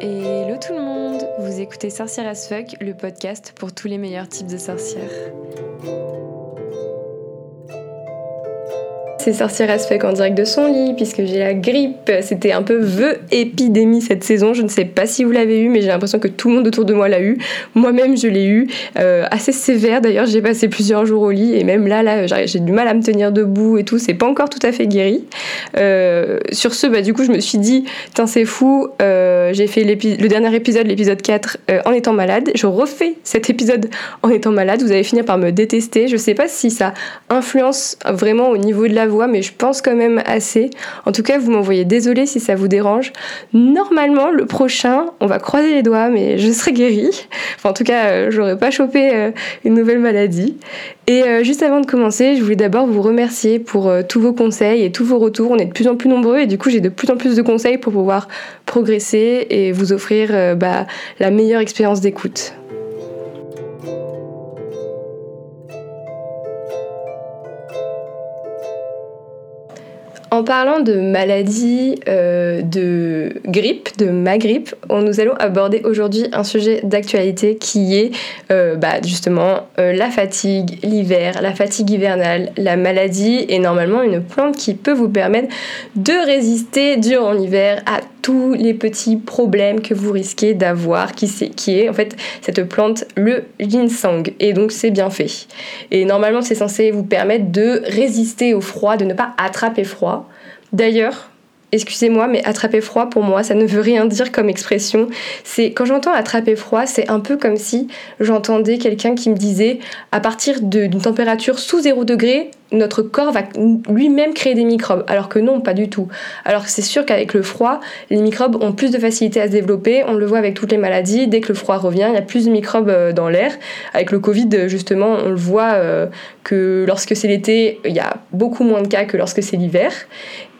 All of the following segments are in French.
Hello tout le monde, vous écoutez Sorcière as Fuck, le podcast pour tous les meilleurs types de sorcières. C'est Sorcière as Fuck en direct de son lit puisque j'ai la grippe. C'était un peu vœu épidémie cette saison. Je ne sais pas si vous l'avez eu, mais j'ai l'impression que tout le monde autour de moi l'a eu. Moi-même, je l'ai eu. Euh, assez sévère d'ailleurs. J'ai passé plusieurs jours au lit et même là, là j'ai du mal à me tenir debout et tout. C'est pas encore tout à fait guéri. Euh, sur ce, bah, du coup, je me suis dit, tiens, c'est fou. Euh, j'ai fait le dernier épisode, l'épisode 4, en étant malade. Je refais cet épisode en étant malade. Vous allez finir par me détester. Je sais pas si ça influence vraiment au niveau de la voix mais je pense quand même assez. En tout cas, vous m'envoyez désolé si ça vous dérange. Normalement, le prochain, on va croiser les doigts, mais je serai guérie. Enfin, en tout cas, euh, j'aurais pas chopé euh, une nouvelle maladie. Et euh, juste avant de commencer, je voulais d'abord vous remercier pour tous vos conseils et tous vos retours. On est de plus en plus nombreux et du coup, j'ai de plus en plus de conseils pour pouvoir progresser et vous offrir bah, la meilleure expérience d'écoute. En parlant de maladie, euh, de grippe, de ma grippe, nous allons aborder aujourd'hui un sujet d'actualité qui est euh, bah, justement euh, la fatigue, l'hiver, la fatigue hivernale, la maladie et normalement une plante qui peut vous permettre de résister durant l'hiver à tous les petits problèmes que vous risquez d'avoir, qui, qui est en fait cette plante, le ginseng. Et donc c'est bien fait. Et normalement c'est censé vous permettre de résister au froid, de ne pas attraper froid. D'ailleurs, excusez-moi, mais attraper froid pour moi, ça ne veut rien dire comme expression. C'est quand j'entends attraper froid, c'est un peu comme si j'entendais quelqu'un qui me disait à partir d'une température sous 0 degré, notre corps va lui-même créer des microbes, alors que non, pas du tout. Alors c'est sûr qu'avec le froid, les microbes ont plus de facilité à se développer. On le voit avec toutes les maladies. Dès que le froid revient, il y a plus de microbes euh, dans l'air. Avec le Covid, justement, on le voit euh, que lorsque c'est l'été, il y a beaucoup moins de cas que lorsque c'est l'hiver.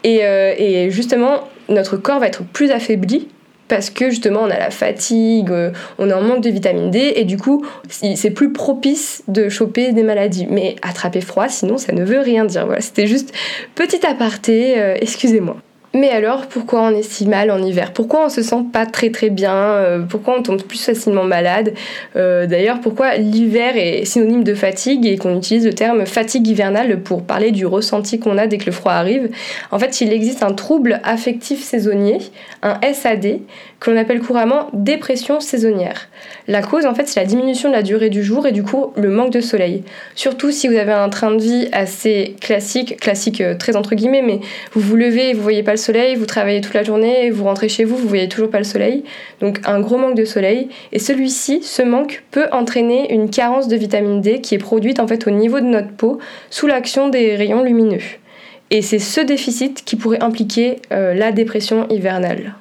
Euh, et, justement, notre corps va être plus affaibli parce que justement on a la fatigue, euh, on est en manque de vitamine D et du coup c'est plus propice de choper des maladies. Mais attraper froid, sinon ça ne veut rien dire. Voilà, c'était juste petit aparté, euh, excusez-moi. Mais alors, pourquoi on est si mal en hiver? Pourquoi on se sent pas très très bien? Euh, Pourquoi on tombe plus facilement malade? Euh, D'ailleurs, pourquoi l'hiver est synonyme de fatigue et qu'on utilise le terme fatigue hivernale pour parler du ressenti qu'on a dès que le froid arrive? En fait, il existe un trouble affectif saisonnier, un SAD, que l'on appelle couramment dépression saisonnière. La cause, en fait, c'est la diminution de la durée du jour et du coup le manque de soleil. Surtout si vous avez un train de vie assez classique, classique euh, très entre guillemets, mais vous vous levez et vous voyez pas le soleil, vous travaillez toute la journée vous rentrez chez vous, vous voyez toujours pas le soleil. Donc un gros manque de soleil. Et celui-ci, ce manque peut entraîner une carence de vitamine D qui est produite en fait au niveau de notre peau sous l'action des rayons lumineux. Et c'est ce déficit qui pourrait impliquer euh, la dépression hivernale.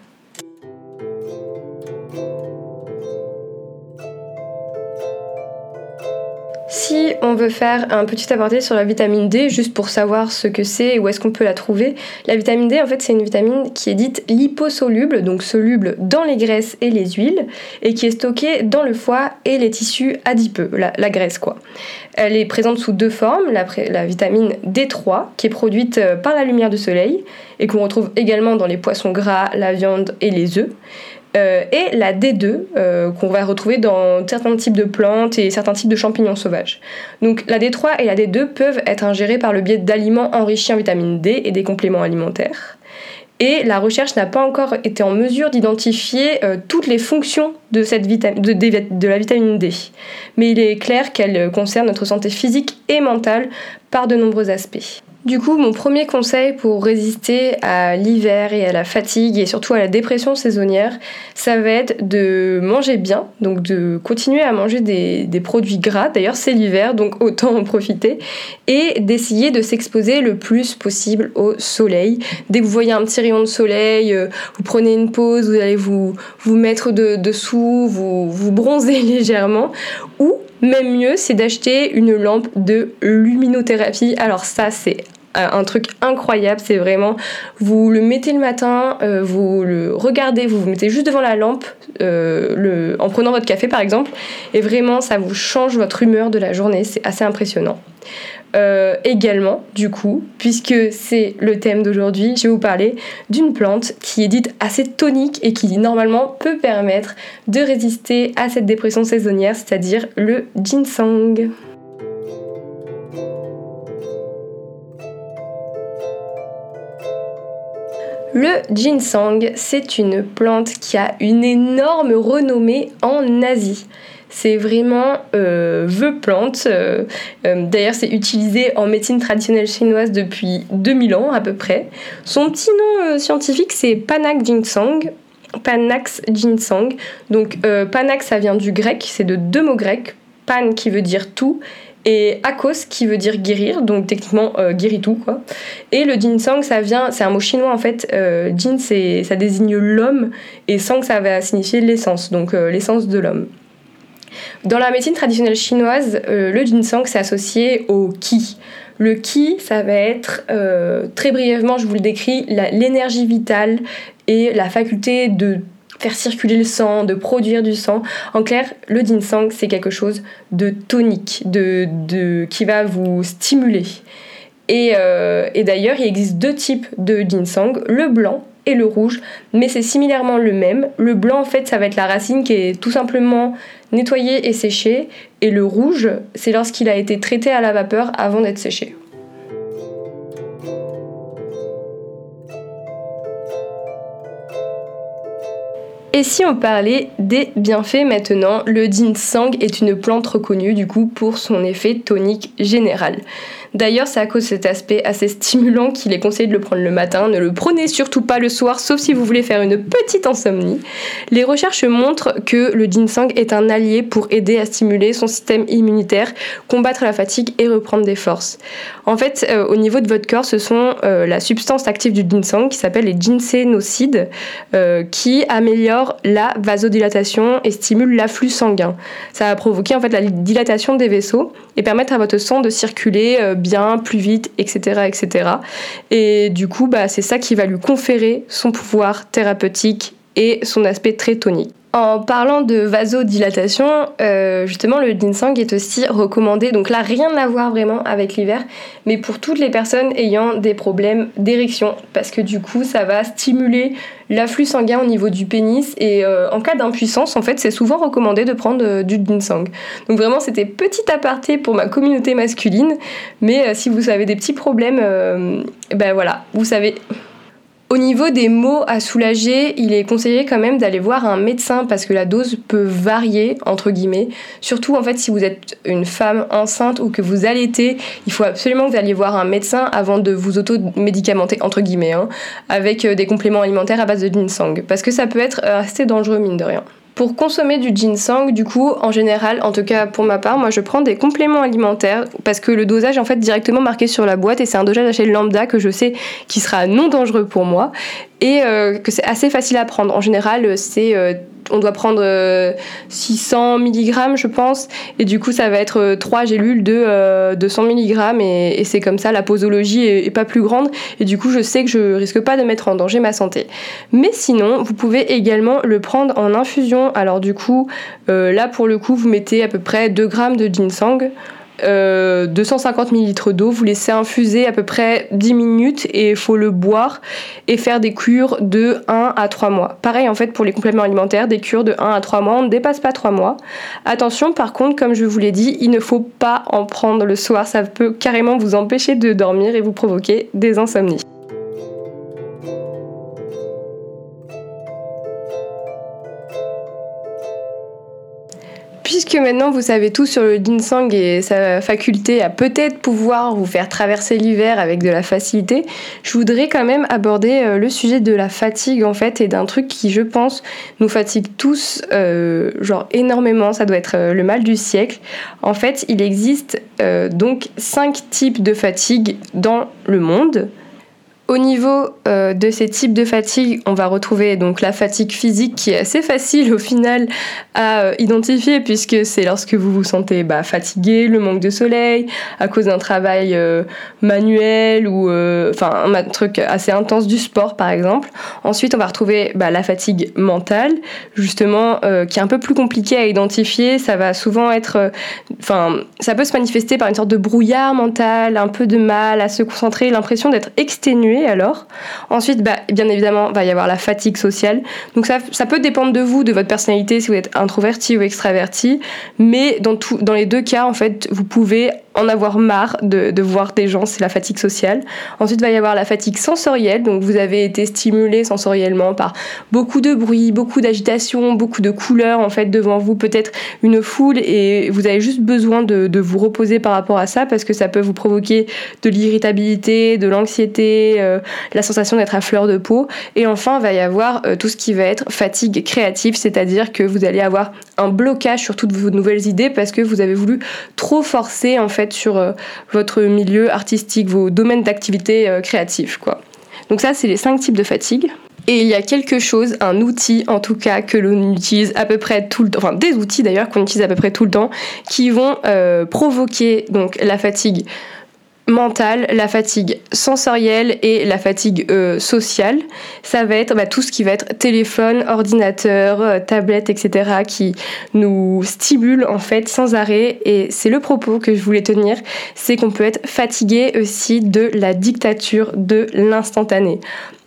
Si on veut faire un petit aparté sur la vitamine D, juste pour savoir ce que c'est et où est-ce qu'on peut la trouver, la vitamine D, en fait, c'est une vitamine qui est dite liposoluble, donc soluble dans les graisses et les huiles, et qui est stockée dans le foie et les tissus adipeux, la, graisse quoi. Elle est présente sous deux formes, la, la vitamine D3, qui est produite euh, par la lumière du soleil, et qu'on retrouve également dans les poissons gras, la viande et les œufs. Euh, et la D2 euh, qu'on va retrouver dans certains types de plantes et certains types de champignons sauvages. Donc la D3 et la D2 peuvent être ingérées par le biais d'aliments enrichis en vitamine D et des compléments alimentaires. Et la recherche n'a pas encore été en mesure d'identifier euh, toutes les fonctions de, la vitamine D. Mais il est clair qu'elle concerne notre santé physique et mentale par de nombreux aspects. Du coup, mon premier conseil pour résister à l'hiver et à la fatigue et surtout à la dépression saisonnière, ça va être de manger bien, donc de continuer à manger des, produits gras. D'ailleurs, c'est l'hiver, donc autant en profiter. Et d'essayer de s'exposer le plus possible au soleil. Dès que vous voyez un petit rayon de soleil, euh, vous prenez une pause, vous allez vous, vous mettre dessous, vous, vous bronzer légèrement. Ou même mieux, c'est d'acheter une lampe de luminothérapie. Alors ça, c'est un truc incroyable, c'est vraiment, vous le mettez le matin, euh, vous le regardez, vous vous mettez juste devant la lampe, euh, en prenant votre café par exemple, et vraiment ça vous change votre humeur de la journée, c'est assez impressionnant. Euh, également, du coup, puisque c'est le thème d'aujourd'hui, je vais vous parler d'une plante qui est dite assez tonique et qui normalement peut permettre de résister à cette dépression saisonnière, c'est-à-dire le ginseng. Le ginseng, c'est une plante qui a une énorme renommée en Asie. C'est vraiment euh, plante. Euh, euh, d'ailleurs, c'est utilisé en médecine traditionnelle chinoise depuis 2000 ans à peu près. Son petit nom scientifique, c'est Panax ginseng. Panax ginseng. Donc, Panax, ça vient du grec, c'est de deux mots grecs. Pan qui veut dire tout et akos qui veut dire guérir, donc techniquement euh, guérit tout. Et le ginseng ça vient, c'est un mot chinois en fait, euh, jin ça désigne l'homme et sang ça va signifier l'essence, donc euh, l'essence de l'homme. Dans la médecine traditionnelle chinoise, le ginseng c'est associé au qi. Le qi, ça va être, très brièvement, je vous le décris, l'énergie vitale et la faculté de faire circuler le sang, de produire du sang. En clair, le ginseng, c'est quelque chose de tonique, de, qui va vous stimuler. Et, euh, et d'ailleurs, il existe deux types de ginseng, le blanc et le rouge, mais c'est similairement le même. Le blanc, en fait, ça va être la racine qui est tout simplement nettoyée et séchée, et le rouge, c'est lorsqu'il a été traité à la vapeur avant d'être séché. Et si on parlait des bienfaits maintenant, le ginseng est une plante reconnue du coup pour son effet tonique général. D'ailleurs, c'est à cause de cet aspect assez stimulant qu'il est conseillé de le prendre le matin. Ne le prenez surtout pas le soir, sauf si vous voulez faire une petite insomnie. Les recherches montrent que le ginseng est un allié pour aider à stimuler son système immunitaire, combattre la fatigue et reprendre des forces. En fait, euh, au niveau de votre corps, ce sont euh, la substance active du ginseng qui s'appelle les ginsénocides euh, qui améliorent la vasodilatation et stimulent l'afflux sanguin. Ça va provoquer en fait la dilatation des vaisseaux et permettre à votre sang de circuler bien, plus vite, etc. etc. Et du coup, bah, c'est ça qui va lui conférer son pouvoir thérapeutique et son aspect très tonique. En parlant de vasodilatation, euh, justement, le ginseng est aussi recommandé. Donc là, rien à voir vraiment avec l'hiver, mais pour toutes les personnes ayant des problèmes d'érection, parce que du coup, ça va stimuler l'afflux sanguin au niveau du pénis. Et euh, en cas d'impuissance, en fait, c'est souvent recommandé de prendre euh, du ginseng. Donc vraiment, c'était petit aparté pour ma communauté masculine. Mais si vous avez des petits problèmes, ben voilà, vous savez au niveau des maux à soulager, il est conseillé quand même d'aller voir un médecin parce que la dose peut varier entre guillemets. Surtout en fait si vous êtes une femme enceinte ou que vous allaitez, il faut absolument que vous alliez voir un médecin avant de vous auto-médicamenter entre guillemets hein, avec euh, des compléments alimentaires à base de ginseng parce que ça peut être euh, assez dangereux mine de rien. Pour consommer du ginseng, du coup, en général, en tout cas pour ma part, moi je prends des compléments alimentaires parce que le dosage est en fait directement marqué sur la boîte et c'est un dosage l'échelle lambda que je sais qui sera non dangereux pour moi et euh, que c'est assez facile à prendre. En général, c'est euh, on doit prendre 600 euh, mg, je pense, et du coup, ça va être 3 gélules de, 100 mg, et, c'est comme ça, la posologie est, pas plus grande, et du coup, je sais que je risque pas de mettre en danger ma santé. Mais sinon, vous pouvez également le prendre en infusion. Alors, du coup, là, pour le coup, vous mettez à peu près 2 g de ginseng. 250 euh, ml d'eau, vous laissez infuser à peu près 10 minutes et il faut le boire et faire des cures de 1 à 3 mois. Pareil en fait pour les compléments alimentaires, des cures de 1 à 3 mois, on ne dépasse pas 3 mois. Attention par contre, comme je vous l'ai dit, il ne faut pas en prendre le soir, ça peut carrément vous empêcher de dormir et vous provoquer des insomnies. Puisque maintenant vous savez tout sur le ginseng et sa faculté à peut-être pouvoir vous faire traverser l'hiver avec de la facilité, je voudrais quand même aborder euh, le sujet de la fatigue en fait et d'un truc qui je pense nous fatigue tous euh, genre énormément, ça doit être euh, le mal du siècle. En fait il existe donc cinq types de fatigue dans le monde. Au niveau euh, de ces types de fatigue, on va retrouver donc la fatigue physique qui est assez facile au final à euh, identifier puisque c'est lorsque vous vous sentez bah, fatigué, le manque de soleil, à cause d'un travail euh, manuel ou enfin un truc assez intense du sport par exemple. Ensuite, on va retrouver bah, la fatigue mentale, justement, qui est un peu plus compliquée à identifier. Ça va souvent être, enfin, ça peut se manifester par une sorte de brouillard mental, un peu de mal à se concentrer, l'impression d'être exténué alors. Ensuite, bah, bien évidemment, va y avoir la fatigue sociale. Donc ça, ça peut dépendre de vous, de votre personnalité, si vous êtes introverti ou extraverti. Mais dans, dans les deux cas, en fait, vous pouvez en avoir marre de, de voir des gens, c'est la fatigue sociale. Ensuite, il va y avoir la fatigue sensorielle, donc vous avez été stimulé sensoriellement par beaucoup de bruit, beaucoup d'agitation, beaucoup de couleurs, en fait, devant vous, peut-être une foule, et vous avez juste besoin de, de, vous reposer par rapport à ça, parce que ça peut vous provoquer de l'irritabilité, de l'anxiété, euh, la sensation d'être à fleur de peau. Et enfin, il va y avoir euh, tout ce qui va être fatigue créative, c'est-à-dire que vous allez avoir un blocage sur toutes vos nouvelles idées parce que vous avez voulu trop forcer, en fait, sur euh, votre milieu artistique, vos domaines d'activité euh, créatifs. Quoi. Donc ça, c'est les cinq types de fatigue. Et il y a quelque chose, un outil en tout cas que l'on utilise à peu près tout le temps, enfin des outils d'ailleurs qu'on utilise à peu près tout le temps, qui vont euh, provoquer donc la fatigue mentale, la fatigue sensorielle et la fatigue euh, sociale. Ça va être bah, tout ce qui va être téléphone, ordinateur, euh, tablette, etc. qui nous stimule en fait sans arrêt. Et c'est le propos que je voulais tenir, c'est qu'on peut être fatigué aussi de la dictature de l'instantané.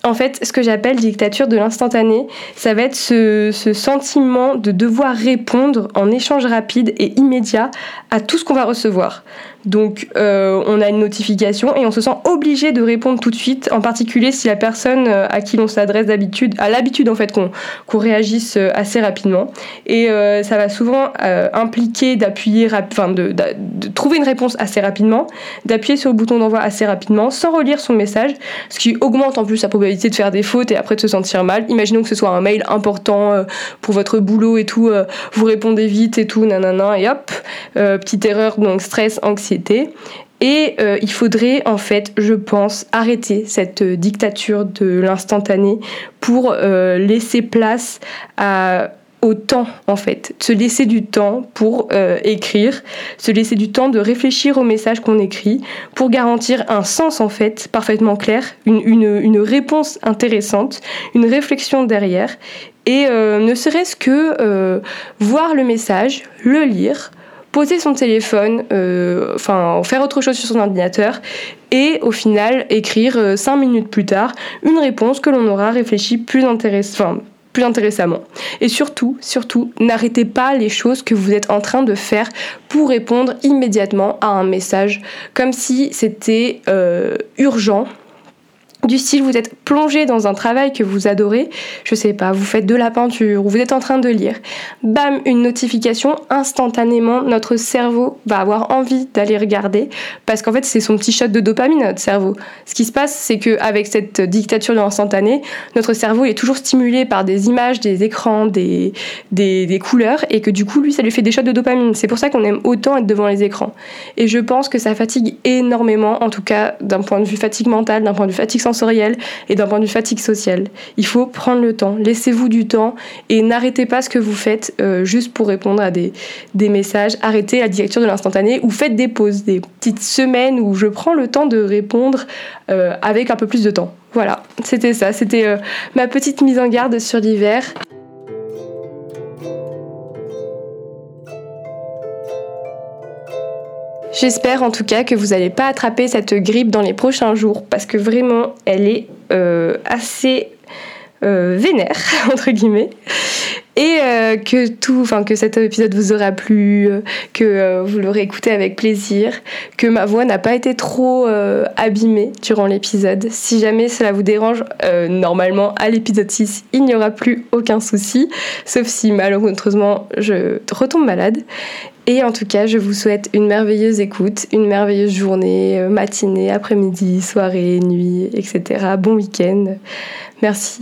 En fait, ce que j'appelle dictature de l'instantané, ça va être ce, ce, sentiment de devoir répondre en échange rapide et immédiat à tout ce qu'on va recevoir. Donc euh, on a une notification et on se sent obligé de répondre tout de suite, en particulier si la personne euh, à qui l'on s'adresse d'habitude a l'habitude en fait qu'on réagisse euh, assez rapidement. Et ça va souvent impliquer d'appuyer, enfin de, de, trouver une réponse assez rapidement, d'appuyer sur le bouton d'envoi assez rapidement, sans relire son message, ce qui augmente en plus sa probabilité de faire des fautes et après de se sentir mal. Imaginons que ce soit un mail important pour votre boulot et tout, vous répondez vite et tout, nanana, et hop, petite erreur, donc stress, anxiété et euh, il faudrait en fait, je pense, arrêter cette dictature de l'instantané pour euh, laisser place au temps en fait, se laisser du temps pour euh, écrire, se laisser du temps de réfléchir au message qu'on écrit, pour garantir un sens en fait parfaitement clair, une réponse intéressante, une réflexion derrière, et ne serait-ce que voir le message, le lire, poser son téléphone, euh, enfin faire autre chose sur son ordinateur et au final écrire euh, cinq minutes plus tard une réponse que l'on aura réfléchi plus, plus intéressamment. Et surtout, surtout, n'arrêtez pas les choses que vous êtes en train de faire pour répondre immédiatement à un message, comme si c'était euh, urgent du style vous êtes plongé dans un travail que vous adorez, je sais pas, vous faites de la peinture ou vous êtes en train de lire, bam, une notification, instantanément notre cerveau va avoir envie d'aller regarder parce qu'en fait c'est son petit shot de dopamine notre cerveau. Ce qui se passe c'est que avec cette dictature de l'instantané, notre cerveau est toujours stimulé par des images, des écrans, des, des, des couleurs et que du coup lui ça lui fait des shots de dopamine. C'est pour ça qu'on aime autant être devant les écrans. Et je pense que ça fatigue énormément, en tout cas d'un point de vue fatigue mentale, d'un point de vue fatigue et d'un point de vue fatigue sociale. Il faut prendre le temps, laissez-vous du temps et n'arrêtez pas ce que vous faites euh, juste pour répondre à des, messages. Arrêtez la direction de l'instantané ou faites des pauses, des petites semaines où je prends le temps de répondre euh, avec un peu plus de temps. Voilà, c'était ça, c'était euh, ma petite mise en garde sur l'hiver. J'espère en tout cas que vous n'allez pas attraper cette grippe dans les prochains jours parce que vraiment elle est euh, assez euh, vénère entre guillemets et euh, que tout, enfin que cet épisode vous aura plu, que vous l'aurez écouté avec plaisir, que ma voix n'a pas été trop abîmée durant l'épisode. Si jamais cela vous dérange, normalement à l'épisode 6, il n'y aura plus aucun souci, sauf si malheureusement je retombe malade. Et en tout cas, je vous souhaite une merveilleuse écoute, une merveilleuse journée, euh, matinée, après-midi, soirée, nuit, etc. Bon week-end. Merci.